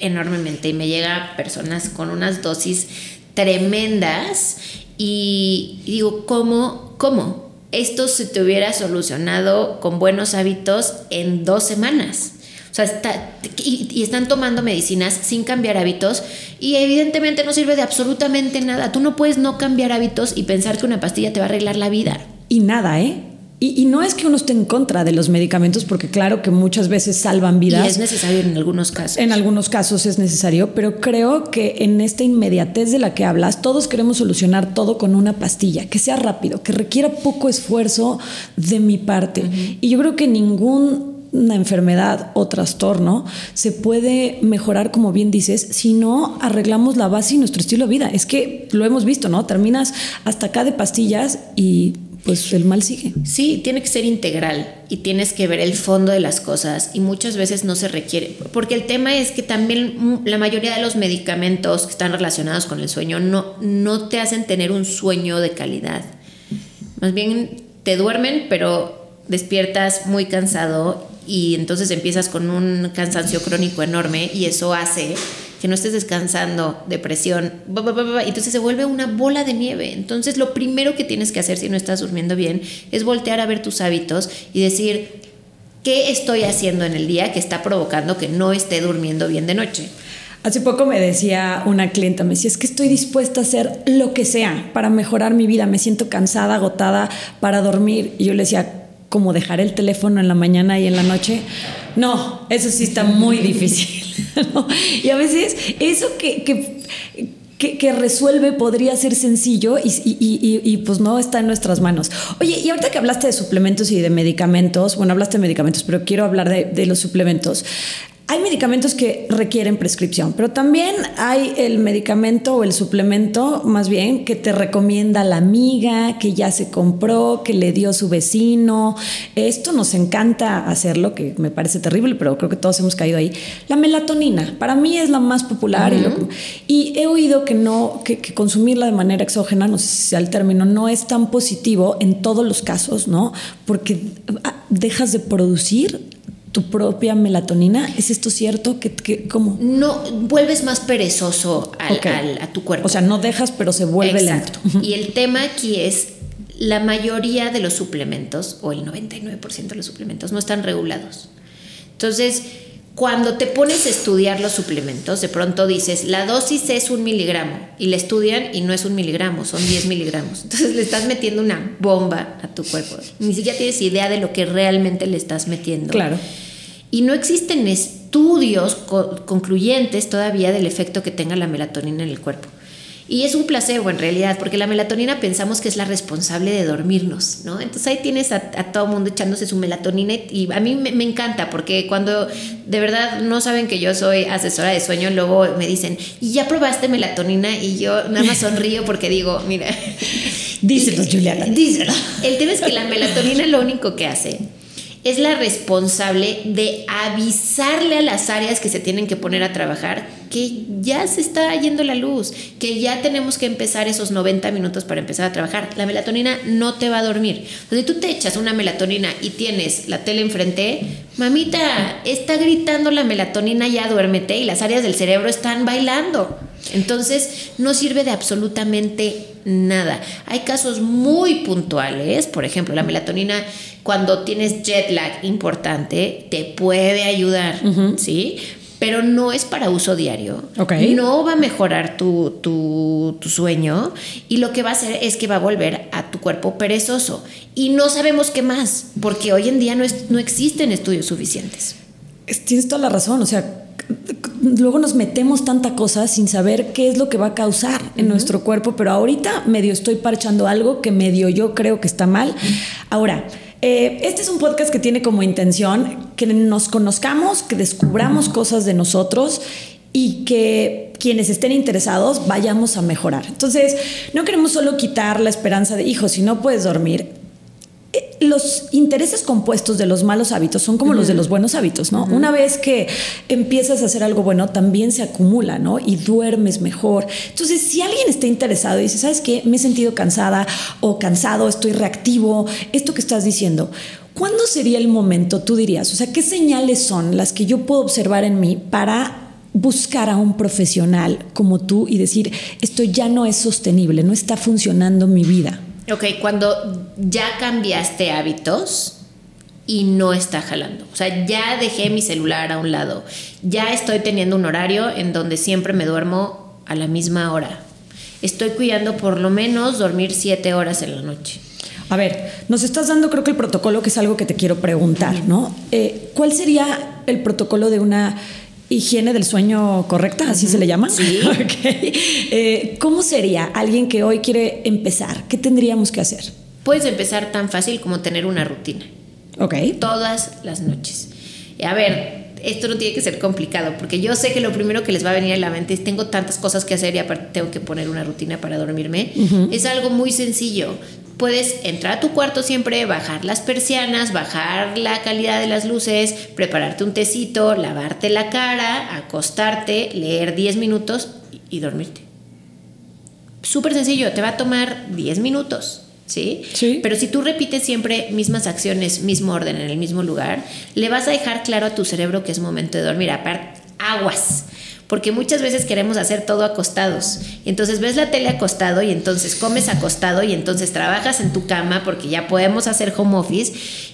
enormemente y me llega personas con unas dosis tremendas y, digo, ¿cómo? ¿Cómo? Esto se te hubiera solucionado con buenos hábitos en dos semanas. O sea, está, y, y, están tomando medicinas sin cambiar hábitos y evidentemente no sirve de absolutamente nada. Tú no puedes no cambiar hábitos y pensar que una pastilla te va a arreglar la vida. Y nada, ¿eh? Y, no es que uno esté en contra de los medicamentos, porque claro que muchas veces salvan vidas. Y es necesario en algunos casos. En algunos casos es necesario, pero creo que en esta inmediatez de la que hablas, todos queremos solucionar todo con una pastilla, que sea rápido, que requiera poco esfuerzo de mi parte. Y yo creo que ninguna enfermedad o trastorno se puede mejorar, como bien dices, si no arreglamos la base y nuestro estilo de vida. Es que lo hemos visto, ¿no? Terminas hasta acá de pastillas y pues el mal sigue. Sí, tiene que ser integral y tienes que ver el fondo de las cosas y muchas veces no se requiere, porque el tema es que también la mayoría de los medicamentos que están relacionados con el sueño no, no te hacen tener un sueño de calidad. Más bien te duermen, pero despiertas muy cansado y entonces empiezas con un cansancio crónico enorme y eso hace que no estés descansando, depresión, y entonces se vuelve una bola de nieve. Entonces lo primero que tienes que hacer si no estás durmiendo bien es voltear a ver tus hábitos y decir, ¿qué estoy haciendo en el día que está provocando que no esté durmiendo bien de noche? Hace poco me decía una clienta, me decía, es que estoy dispuesta a hacer lo que sea para mejorar mi vida, me siento cansada, agotada para dormir. Y yo le decía, ¿cómo dejar el teléfono en la mañana y en la noche? No, eso sí está muy difícil. *laughs* Y a veces eso que, que, resuelve podría ser sencillo y, pues no está en nuestras manos. Oye, y ahorita que hablaste de suplementos y de medicamentos, bueno, hablaste de medicamentos, pero quiero hablar de, de los suplementos. Hay medicamentos que requieren prescripción, pero también hay el medicamento o el suplemento, más bien, que te recomienda la amiga, que ya se compró, que le dio su vecino. Esto nos encanta hacerlo, que me parece terrible, pero creo que todos hemos caído ahí. La melatonina, para mí es la más popular y, he oído que no, que, consumirla de manera exógena, no sé si sea el término, no es tan positivo en todos los casos, ¿no? Porque dejas de producir tu propia melatonina. ¿Es esto cierto? ¿Qué, cómo No, vuelves más perezoso al, a tu cuerpo. O sea, no dejas, pero se vuelve lento. Y el tema aquí es, la mayoría de los suplementos, o el 99% de los suplementos, no están regulados. Entonces, cuando te pones a estudiar los suplementos, de pronto dices, la dosis es un miligramo, y le estudian y no es un miligramo, son 10 *laughs* miligramos. Entonces le estás metiendo una bomba a tu cuerpo. Ni siquiera tienes idea de lo que realmente le estás metiendo. Claro. Y no existen estudios concluyentes todavía del efecto que tenga la melatonina en el cuerpo. Y es un placebo en realidad, porque la melatonina pensamos que es la responsable de dormirnos, ¿no? Entonces ahí tienes a, todo mundo echándose su melatonina y a mí me, encanta, porque cuando de verdad no saben que yo soy asesora de sueño, luego me dicen, ¿y ya probaste melatonina? Y yo nada más sonrío porque digo, mira. *laughs* Díselo, Juliana. Díselo. El tema es que la melatonina lo único que hace es la responsable de avisarle a las áreas que se tienen que poner a trabajar que ya se está yendo la luz, que ya tenemos que empezar esos 90 minutos para empezar a trabajar. La melatonina no te va a dormir. Si tú te echas una melatonina y tienes la tele enfrente, mamita, está gritando la melatonina, ya duérmete y las áreas del cerebro están bailando. Entonces, no sirve de absolutamente nada. Hay casos muy puntuales, por ejemplo, la melatonina cuando tienes jet lag importante te puede ayudar, ¿sí? Pero no es para uso diario. No va a mejorar tu, tu, sueño y lo que va a hacer es que va a volver a tu cuerpo perezoso. Y no sabemos qué más, porque hoy en día no, no existen estudios suficientes. Tienes toda la razón, o sea, luego nos metemos tanta cosa sin saber qué es lo que va a causar en nuestro cuerpo, pero ahorita medio estoy parchando algo que medio yo creo que está mal. Ahora, eh, este es un podcast que tiene como intención que nos conozcamos, que descubramos cosas de nosotros y que quienes estén interesados vayamos a mejorar. Entonces, no queremos solo quitar la esperanza de, hijo, si no puedes dormir, los intereses compuestos de los malos hábitos son como los de los buenos hábitos, ¿no? Una vez que empiezas a hacer algo bueno, también se acumula, ¿no? Y duermes mejor. Entonces, si alguien está interesado y dice, ¿sabes qué? Me he sentido cansada o cansado, estoy reactivo, esto que estás diciendo, ¿cuándo sería el momento, tú dirías? O sea, ¿qué señales son las que yo puedo observar en mí para buscar a un profesional como tú y decir, esto ya no es sostenible, no está funcionando mi vida? Ok, cuando ya cambiaste hábitos y no está jalando. O sea, ya dejé mi celular a un lado. Ya estoy teniendo un horario en donde siempre me duermo a la misma hora. Estoy cuidando por lo menos dormir siete horas en la noche. A ver, nos estás dando creo que el protocolo, que es algo que te quiero preguntar, ¿no? Eh, ¿Cuál sería el protocolo de una higiene del sueño correcta, así se le llama. Sí. *laughs* Eh, ¿Cómo sería alguien que hoy quiere empezar? ¿Qué tendríamos que hacer? Puedes empezar tan fácil como tener una rutina. Ok. Todas las noches. A ver, esto no tiene que ser complicado, porque yo sé que lo primero que les va a venir a la mente es tengo tantas cosas que hacer y aparte tengo que poner una rutina para dormirme. Es algo muy sencillo puedes entrar a tu cuarto siempre, bajar las persianas, bajar la calidad de las luces, prepararte un tecito, lavarte la cara, acostarte, leer 10 minutos y dormirte. Súper sencillo, te va a tomar 10 minutos. ¿Sí? ¿sí? Pero si tú repites siempre mismas acciones, mismo orden, en el mismo lugar, le vas a dejar claro a tu cerebro que es momento de dormir. Aparte, aguas porque muchas veces queremos hacer todo acostados. Entonces ves la tele acostado y entonces comes acostado y entonces trabajas en tu cama porque ya podemos hacer home office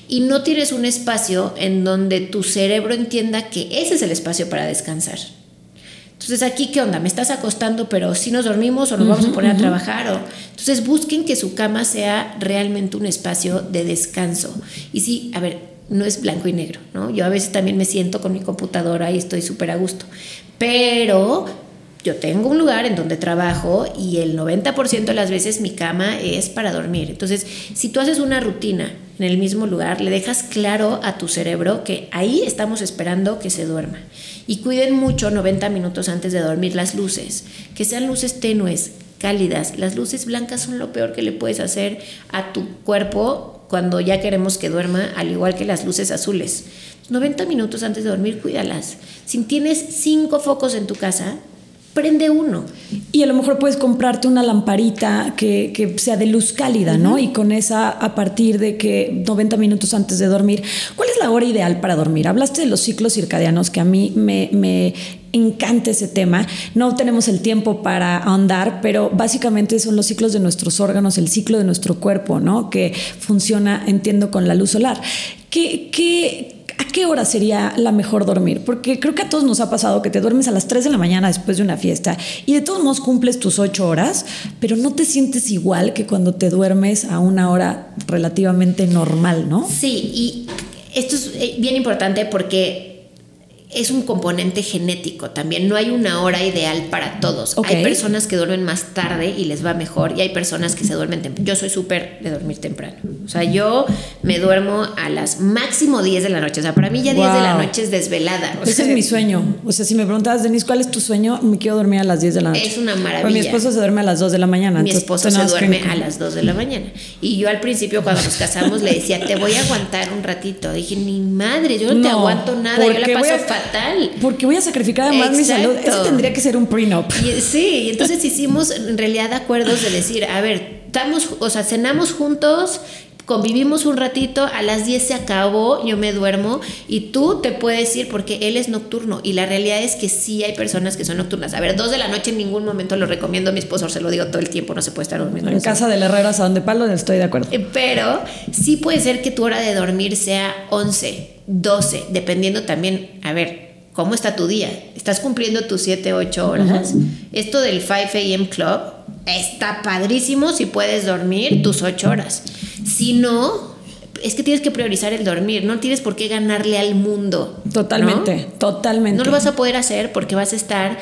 y no tienes un espacio en donde tu cerebro entienda que ese es el espacio para descansar. Entonces aquí, ¿qué onda? ¿Me estás acostando, pero si nos dormimos o nos vamos a poner a trabajar? O... Entonces busquen que su cama sea realmente un espacio de descanso. Y sí, a ver, no es blanco y negro, ¿no? Yo a veces también me siento con mi computadora y estoy súper a gusto, pero yo tengo un lugar en donde trabajo y el 90% de las veces mi cama es para dormir. Entonces, si tú haces una rutina en el mismo lugar, le dejas claro a tu cerebro que ahí estamos esperando que se duerma. Y cuiden mucho 90 minutos antes de dormir las luces, que sean luces tenues, cálidas. Las luces blancas son lo peor que le puedes hacer a tu cuerpo cuando ya queremos que duerma, al igual que las luces azules. 90 minutos antes de dormir, cuídalas. Si tienes cinco focos en tu casa, prende uno. Y a lo mejor puedes comprarte una lamparita que, que sea de luz cálida, ¿no? Y con esa, a partir de que 90 minutos antes de dormir, ¿cuál es la hora ideal para dormir? Hablaste de los ciclos circadianos, que a mí me, me encanta ese tema. No tenemos el tiempo para ahondar, pero básicamente son los ciclos de nuestros órganos, el ciclo de nuestro cuerpo, ¿no? Que funciona, entiendo, con la luz solar. ¿Qué, qué, ¿A qué hora sería la mejor dormir? Porque creo que a todos nos ha pasado que te duermes a las 3 de la mañana después de una fiesta y de todos modos cumples tus 8 horas, pero no te sientes igual que cuando te duermes a una hora relativamente normal, ¿no? Sí, y esto es eh, bien importante porque es un componente genético también. No hay una hora ideal para todos. Hay personas que duermen más tarde y les va mejor y hay personas que se duermen temprano. Yo soy súper de dormir temprano. O sea, yo me duermo a las máximo 10 de la noche. O sea, para mí ya 10 de la noche es desvelada. Ese es mi sueño. O sea, si me preguntas, Denise, ¿cuál es tu sueño? Me quiero dormir a las 10 de la noche. Es una maravilla. Pero mi esposo se duerme a las 2 de la mañana. Mi esposo se duerme a las 2 de la mañana. Y yo al principio cuando nos casamos le decía, te voy a aguantar un ratito. Dije, ni madre, yo no, te aguanto nada. Yo la paso fatal. Porque voy a sacrificar además mi salud. Eso tendría que ser un prenup. sí, entonces hicimos en realidad acuerdos de decir, a ver, estamos, o sea, cenamos juntos, convivimos un ratito, a las 10 se acabó, yo me duermo y tú te puedes ir porque él es nocturno y la realidad es que sí hay personas que son nocturnas. A ver, dos de la noche en ningún momento lo recomiendo, a mi esposo se lo digo todo el tiempo, no se puede estar durmiendo. En casa del Herrera, a donde palo, estoy de acuerdo. Eh, pero sí puede ser que tu hora de dormir sea 11, 12, dependiendo también, a ver, ¿Cómo está tu día? ¿Estás cumpliendo tus 7, 8 horas? Esto del 5 a.m. Club está padrísimo si puedes dormir tus 8 horas. Si no, es que tienes que priorizar el dormir, no tienes por qué ganarle al mundo. Totalmente, totalmente. No lo vas a poder hacer porque vas a estar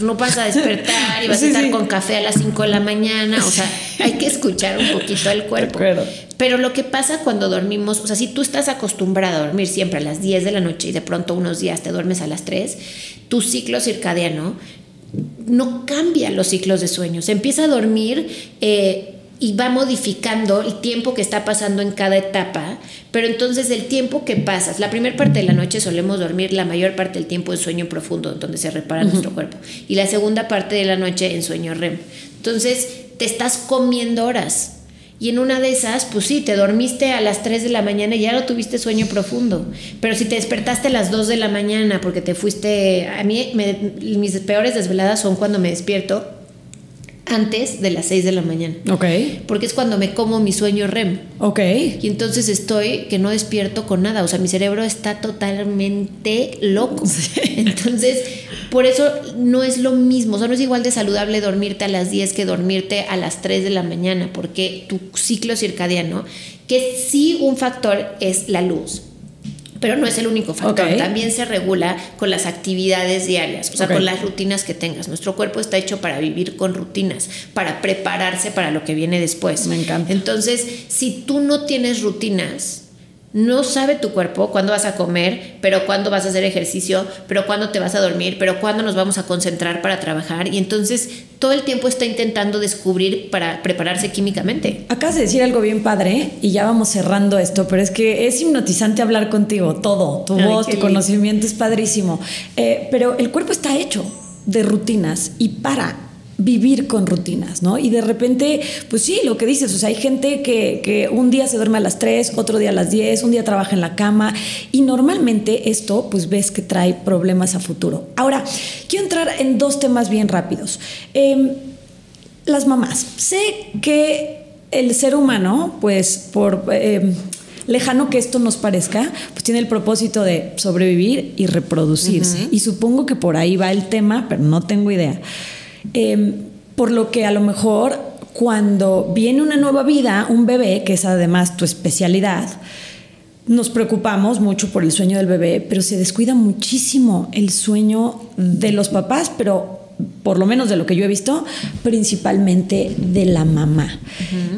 no vas a despertar y vas a estar con café a las 5 de la mañana, o sea, hay que escuchar un poquito al cuerpo. Pero lo que pasa cuando dormimos, o sea, si tú estás acostumbrado a dormir siempre a las 10 de la noche y de pronto unos días te duermes a las 3, tu ciclo circadiano no cambia los ciclos de sueño, se empieza a dormir eh, y va modificando el tiempo que está pasando en cada etapa, pero entonces el tiempo que pasas, la primera parte de la noche solemos dormir la mayor parte del tiempo en sueño profundo, donde se repara nuestro cuerpo, y la segunda parte de la noche en sueño REM. Entonces te estás comiendo horas. Y en una de esas, pues sí, te dormiste a las 3 de la mañana y ya no tuviste sueño profundo. Pero si te despertaste a las 2 de la mañana porque te fuiste, a mí mis peores desveladas son cuando me despierto antes de las 6 de la mañana. Ok. Porque es cuando me como mi sueño REM. Ok. Y entonces estoy que no despierto con nada. O sea, mi cerebro está totalmente loco. *laughs* Entonces, por eso no es lo mismo. O sea, no es igual de saludable dormirte a las 10 que dormirte a las 3 de la mañana. Porque tu ciclo circadiano, que sí un factor es la luz pero no es el único factor. También se regula con las actividades diarias, o sea, con las rutinas que tengas. Nuestro cuerpo está hecho para vivir con rutinas, para prepararse para lo que viene después. Me encanta. Entonces, si tú no tienes rutinas, no sabe tu cuerpo cuándo vas a comer, pero cuándo vas a hacer ejercicio, pero cuándo te vas a dormir, pero cuándo nos vamos a concentrar para trabajar. Y entonces todo el tiempo está intentando descubrir para prepararse químicamente. Acabas de decir algo bien padre y ya vamos cerrando esto, pero es que es hipnotizante hablar contigo, todo, tu voz, tu conocimiento es padrísimo. Eh, pero el cuerpo está hecho de rutinas y para vivir con rutinas, ¿no? Y de repente, pues sí, lo que dices, o sea, hay gente que, que, un día se duerme a las 3, otro día a las 10, un día trabaja en la cama y normalmente esto, pues ves que trae problemas a futuro. Ahora, quiero entrar en dos temas bien rápidos. Em, las mamás. Sé que el ser humano, pues por... Em, lejano que esto nos parezca, pues tiene el propósito de sobrevivir y reproducirse. Y supongo que por ahí va el tema, pero no tengo idea. Em, por lo que a lo mejor cuando viene una nueva vida, un bebé, que es además tu especialidad, nos preocupamos mucho por el sueño del bebé, pero se descuida muchísimo el sueño de los papás, pero por lo menos de lo que yo he visto, principalmente de la mamá.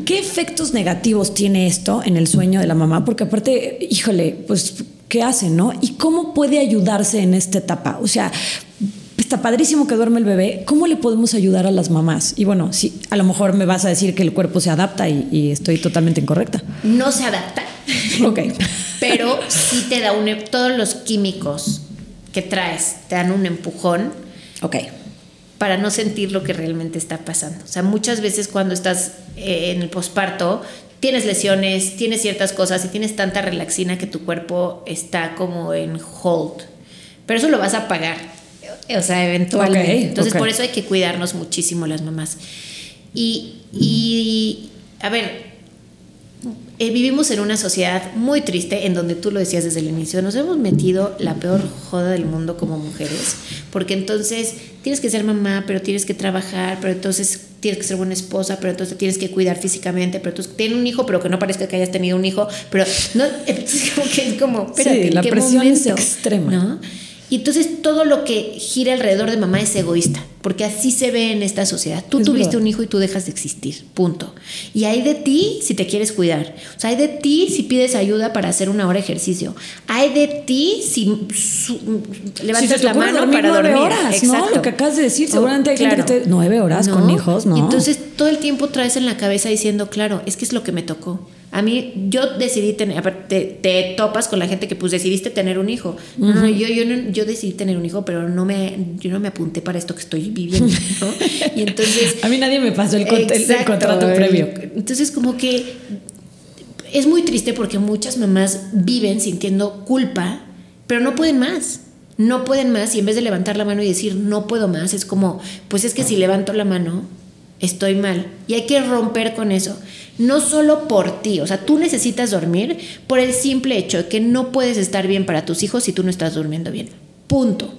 ¿Qué efectos negativos tiene esto en el sueño de la mamá? Porque aparte, híjole, pues, ¿qué hace, no? ¿Y cómo puede ayudarse en esta etapa? O sea, está padrísimo que duerme el bebé, ¿cómo le podemos ayudar a las mamás? Y bueno, sí, a lo mejor me vas a decir que el cuerpo se adapta y, estoy totalmente incorrecta. No se adapta. *laughs* Ok. Pero sí te da un... Todos los químicos que traes te dan un empujón. Ok. para no sentir lo que realmente está pasando. O sea, muchas veces cuando estás eh, en el posparto, tienes lesiones, tienes ciertas cosas y tienes tanta relaxina que tu cuerpo está como en hold. Pero eso lo vas a pagar, o sea, eventualmente. Ok, Entonces, ok. por eso hay que cuidarnos muchísimo las mamás. Y, y a ver, eh, vivimos en una sociedad muy triste en donde tú lo decías desde el inicio, nos hemos metido la peor joda del mundo como mujeres, porque entonces tienes que ser mamá, pero tienes que trabajar, pero entonces tienes que ser buena esposa, pero entonces tienes que cuidar físicamente, pero tienes un hijo, pero que no parezca que hayas tenido un hijo, pero no, *laughs* entonces como que es como, espérate, Sí, ¿en la qué presión es momento? extrema. ¿No? Y entonces todo lo que gira alrededor de mamá es egoísta, porque así se ve en esta sociedad. Tú Es tuviste verdad. un hijo y tú dejas de existir, punto. Y hay de ti si te quieres cuidar. O sea, hay de ti si pides ayuda para hacer una hora de ejercicio. Hay de ti si su- levantas la mano dormir para nueve dormir. horas, ¿no? Lo que acabas de decir, seguramente hay gente que te- nueve horas con hijos, ¿no? Y Entonces todo el tiempo traes en la cabeza diciendo, claro, es que es lo que me tocó. A mí, yo decidí tener, aparte, te, te topas con la gente que pues decidiste tener un hijo. No, no, yo, yo, no- yo decidí tener un hijo, pero no me, yo no me apunté para esto que estoy viviendo, ¿no? Y entonces... *laughs* A mí nadie me pasó el, contrato el- previo. Entonces como que es muy triste porque muchas mamás viven sintiendo culpa, pero no pueden más. No pueden más y en vez de levantar la mano y decir no puedo más, es como, pues es que si levanto la mano, estoy mal. Y hay que romper con eso. No solo por ti, o sea, tú necesitas dormir por el simple hecho de que no puedes estar bien para tus hijos si tú no estás durmiendo bien. Punto.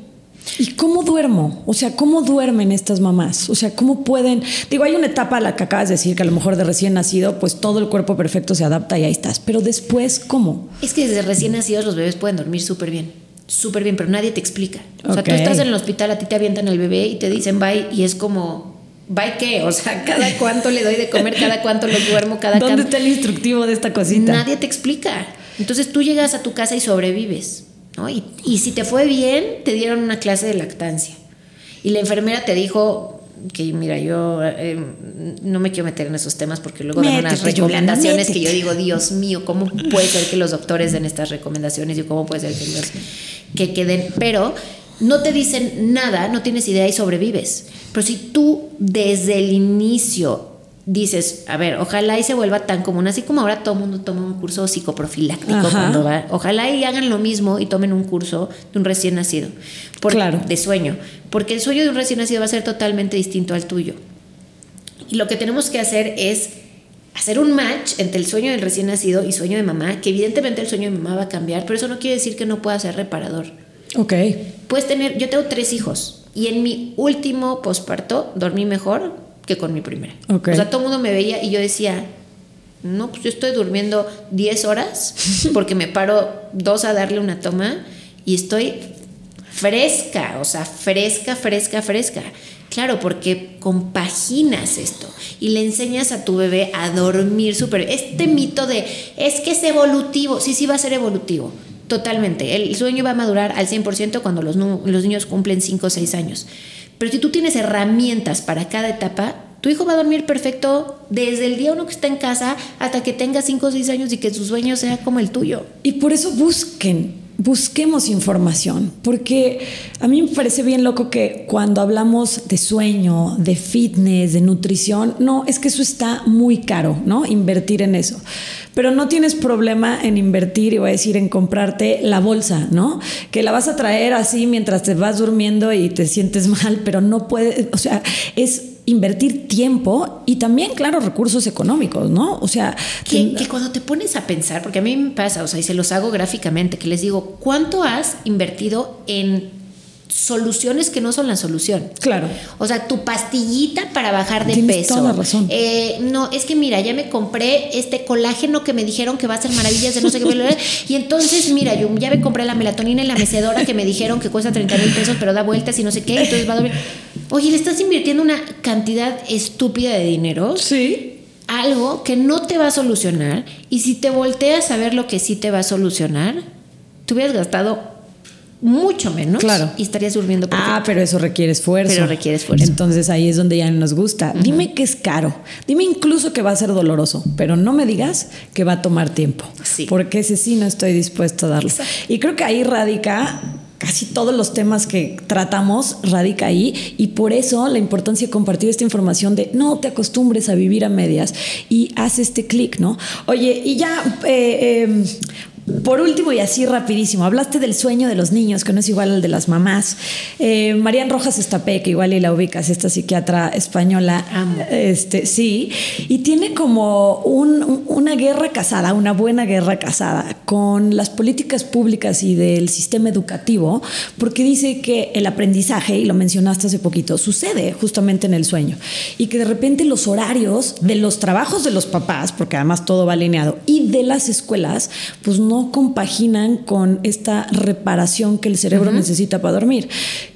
¿Y cómo duermo? O sea, ¿cómo duermen estas mamás? O sea, ¿cómo pueden? Digo, hay una etapa a la que acabas de decir que a lo mejor de recién nacido, pues todo el cuerpo perfecto se adapta y ahí estás. Pero después, ¿cómo? Es que desde recién nacidos los bebés pueden dormir súper bien, súper bien, pero nadie te explica. O sea, tú estás en el hospital, a ti te avientan al bebé y te dicen bye y es como, ¿bye qué? O sea, *laughs* cada cuánto le doy de comer, cada cuánto lo duermo, cada ¿Dónde está el instructivo de esta cosita? Nadie te explica. Entonces tú llegas a tu casa y sobrevives. ¿No? Y, y si te fue bien, te dieron una clase de lactancia. Y la enfermera te dijo que, mira, yo eh, no me quiero meter en esos temas porque luego dan unas Métete, recomendaciones que métete. yo digo, Dios mío, ¿cómo puede ser que los doctores den estas recomendaciones y cómo puede ser que los que queden? Pero no te dicen nada, no tienes idea y sobrevives. Pero si tú desde el inicio dices, a ver, ojalá y se vuelva tan común, así como ahora todo el mundo toma un curso psicoprofiláctico Ajá. cuando va, ojalá y hagan lo mismo y tomen un curso de un recién nacido, por- Claro. de sueño, porque el sueño de un recién nacido va a ser totalmente distinto al tuyo. Y lo que tenemos que hacer es hacer un match entre el sueño del recién nacido y sueño de mamá, que evidentemente el sueño de mamá va a cambiar, pero eso no quiere decir que no pueda ser reparador. Ok. Puedes tener, yo tengo tres hijos y en mi último posparto dormí mejor que con mi primera. Ok. O sea, todo el mundo me veía y yo decía, no, pues yo estoy durmiendo 10 horas porque me paro dos a darle una toma y estoy fresca, o sea, fresca, fresca, fresca. Claro, porque compaginas esto y le enseñas a tu bebé a dormir súper. Este mito de es que es evolutivo, sí, sí va a ser evolutivo, totalmente. El sueño va a madurar al 100% cuando los, los niños cumplen 5 o 6 años. Pero si tú tienes herramientas para cada etapa, tu hijo va a dormir perfecto desde el día uno que está en casa hasta que tenga 5 o 6 años y que su sueño sea como el tuyo. Y por eso busquen, busquemos información, porque a mí me parece bien loco que cuando hablamos de sueño, de fitness, de nutrición, no, es que eso está muy caro, ¿no? Invertir en eso. Pero no tienes problema en invertir, y voy a decir, en comprarte la bolsa, ¿no? Que la vas a traer así mientras te vas durmiendo y te sientes *laughs* mal, pero no puedes, o sea, es invertir tiempo y también, claro, recursos económicos, ¿no? O sea, Que, que cuando te pones a pensar, porque a mí me pasa, o sea, y se los hago gráficamente, que les digo, ¿cuánto has invertido en soluciones que no son la solución? claro. O sea, tu pastillita para bajar de Tienes peso. toda la razón. Eh, no, es que mira, ya me compré este colágeno que me dijeron que va a hacer maravillas de no sé qué. Y entonces, mira, yo ya me compré la melatonina y la mecedora que me dijeron que cuesta 30 mil pesos, pero da vueltas y no sé qué. Entonces va a dormir. Oye, le estás invirtiendo una cantidad estúpida de dinero Sí. algo que no te va a solucionar y si te volteas a ver lo que sí te va a solucionar, te hubieras gastado mucho menos Claro. y estarías durmiendo perfecto. Ah, pero eso requiere esfuerzo. Pero requiere esfuerzo. Entonces ahí es donde ya nos gusta. Dime que es caro. Dime incluso que va a ser doloroso, pero no me digas que va a tomar tiempo. Sí. Porque ese sí no estoy dispuesto a darlo. Exacto. Y creo que ahí radica casi todos los temas que tratamos radica ahí y por eso la importancia de compartir esta información de no te acostumbres a vivir a medias y haz este clic, ¿no? Oye, y ya... Eh, em, por último y así rapidísimo, hablaste del sueño de los niños, que no es igual al de las mamás. Eh, Marian Rojas Estapé, que igual y la ubicas, esta psiquiatra española, este sí, y tiene como una guerra casada, una buena guerra casada con las políticas públicas y del sistema educativo, porque dice que el aprendizaje, y lo mencionaste hace poquito, sucede justamente en el sueño, y que de repente los horarios de los trabajos de los papás, porque además todo va alineado, y de las escuelas, pues no compaginan con esta reparación que el cerebro necesita para dormir.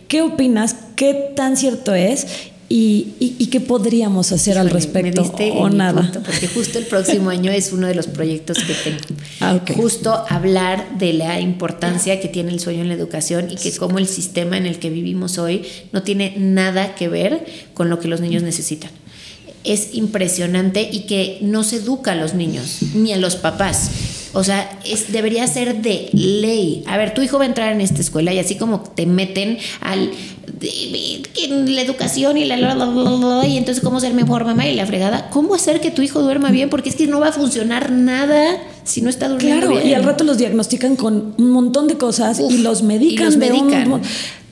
¿Qué opinas? ¿Qué tan cierto es? ¿Y, qué podríamos hacer al respecto o nada? porque justo el próximo *laughs* año es uno de los proyectos que tengo. Ah, justo hablar de la importancia que tiene el sueño en la educación y que como el sistema en el que vivimos hoy no tiene nada que ver con lo que los niños necesitan. Es impresionante y que no se educa a los niños ni a los papás o sea, es, debería ser de ley. A ver, tu hijo va a entrar en esta escuela y así como te meten al en la educación y la, y entonces cómo ser mejor mamá y la fregada, cómo hacer que tu hijo duerma bien porque es que no va a funcionar nada si no está durmiendo claro, y al rato los diagnostican con un montón de cosas y los medican. Y los medican.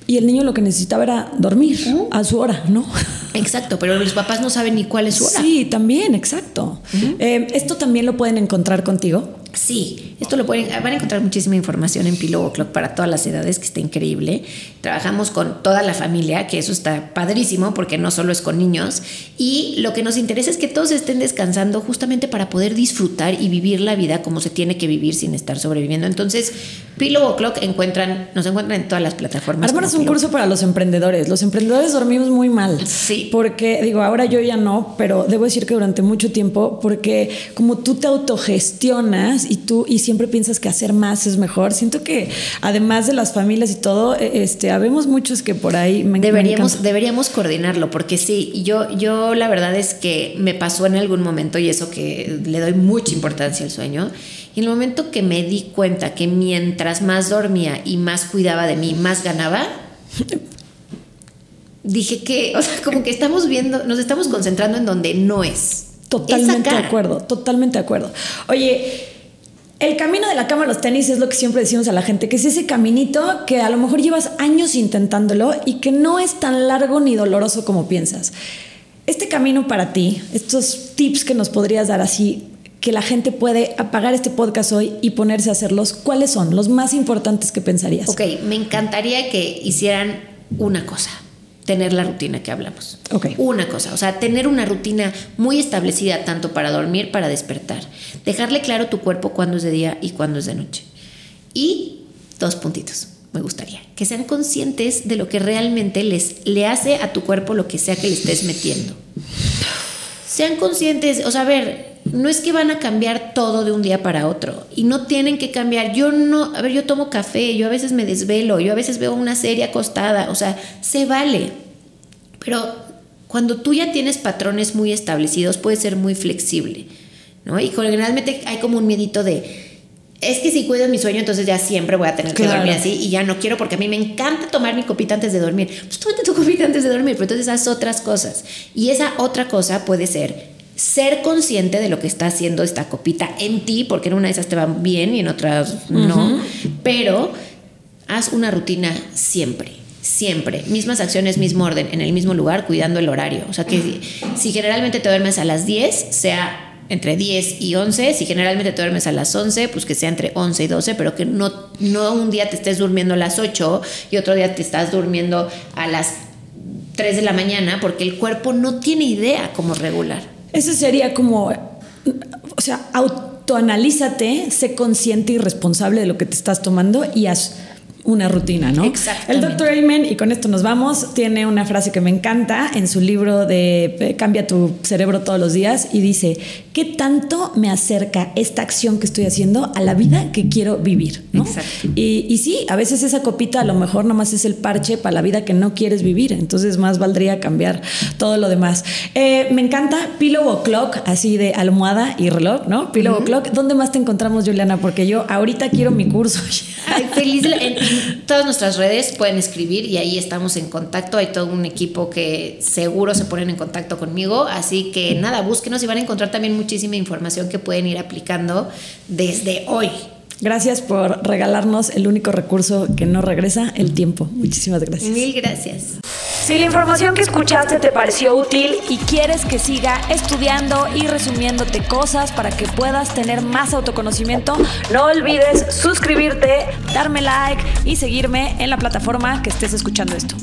Y el niño lo que necesitaba era dormir a su hora, ¿no? Exacto, pero los papás no saben ni cuál es su hora. Sí, también, exacto. Eh, ¿Esto también lo pueden encontrar contigo? Sí, esto lo pueden, van a encontrar muchísima información en Pillow Clock para todas las edades, que está increíble. Trabajamos con toda la familia, que eso está padrísimo porque no solo es con niños. Y lo que nos interesa es que todos estén descansando justamente para poder disfrutar y vivir la vida como se tiene que vivir sin estar sobreviviendo. Entonces, Pillow Clock encuentran, nos encuentran en todas las plataformas. es un curso para los emprendedores. Los emprendedores dormimos muy mal. Sí. Porque, digo, ahora yo ya no, pero debo decir que durante mucho tiempo, porque como tú te autogestionas, y tú y siempre piensas que hacer más es mejor. Siento que además de las familias y todo, e, este, habemos muchos que por ahí me deberíamos deberíamos coordinarlo porque sí, yo yo la verdad es que me pasó en algún momento y eso que le doy mucha importancia al sueño. Y en el momento que me di cuenta que mientras más dormía y más cuidaba de mí, más ganaba, dije que, o sea, como que estamos viendo, nos estamos concentrando en donde no es. Totalmente de acuerdo, totalmente de acuerdo. Oye, el camino de la cama a los tenis es lo que siempre decimos a la gente, que es ese caminito que a lo mejor llevas años intentándolo y que no es tan largo ni doloroso como piensas. Este camino para ti, estos tips que nos podrías dar así, que la gente puede apagar este podcast hoy y ponerse a hacerlos, ¿cuáles son los más importantes que pensarías? Ok, me encantaría que hicieran una cosa tener la rutina que hablamos. Una cosa, o sea, tener una rutina muy establecida tanto para dormir, para despertar. Dejarle claro tu cuerpo cuándo es de día y cuándo es de noche. Y dos puntitos, me gustaría, que sean conscientes de lo que realmente les le hace a tu cuerpo lo que sea que le estés metiendo. Sean conscientes, o sea, a ver, no es que van a cambiar todo de un día para otro y no tienen que cambiar. Yo no, a ver, yo tomo café, yo a veces me desvelo, yo a veces veo una serie acostada, o sea, se vale. Pero cuando tú ya tienes patrones muy establecidos, puede ser muy flexible, ¿no? Y generalmente hay como un miedito de, es que si cuido mi sueño, entonces ya siempre voy a tener que dormir así y ya no quiero porque a mí me encanta tomar mi copita antes de dormir. Pues tómate tu copita antes de dormir, pero entonces haz otras cosas. Y esa otra cosa puede ser ser consciente de lo que está haciendo esta copita en ti, porque en una de esas te va bien y en otras no, pero haz una rutina siempre. Siempre, mismas acciones, mismo orden, en el mismo lugar, cuidando el horario. O sea que si, generalmente te duermes a las 10, sea entre 10 y 11. Si generalmente te duermes a las 11, pues que sea entre 11 y 12, pero que no, no un día te estés durmiendo a las 8 y otro día te estás durmiendo a las 3 de la mañana, porque el cuerpo no tiene idea cómo regular. Ese sería como, o sea, autoanalízate, sé consciente y responsable de lo que te estás tomando y haz una rutina, ¿no? El doctor Ayman, y con esto nos vamos, tiene una frase que me encanta en su libro de Cambia tu cerebro todos los días y dice ¿qué tanto me acerca esta acción que estoy haciendo a la vida que quiero vivir? ¿no? Exacto. Y, y sí, a veces esa copita a lo mejor nomás es el parche para la vida que no quieres vivir, entonces más valdría cambiar todo lo demás. Eh, me encanta Pillow O'Clock, así de almohada y reloj, ¿no? Pillow O'Clock. ¿Dónde más te encontramos, Juliana? Porque yo ahorita quiero mi curso. *laughs* Ay, feliz. En, en todas nuestras redes pueden escribir y ahí estamos en contacto. Hay todo un equipo que seguro se ponen en contacto conmigo. Así que nada, búsquenos y van a encontrar también muchísima información que pueden ir aplicando desde hoy. Gracias por regalarnos el único recurso que no regresa, el tiempo. Muchísimas gracias. Mil gracias. Si la información que escuchaste te pareció útil, y quieres que siga estudiando y resumiéndote cosas para que puedas tener más autoconocimiento, no olvides suscribirte darme like y seguirme en la plataforma que estés escuchando esto.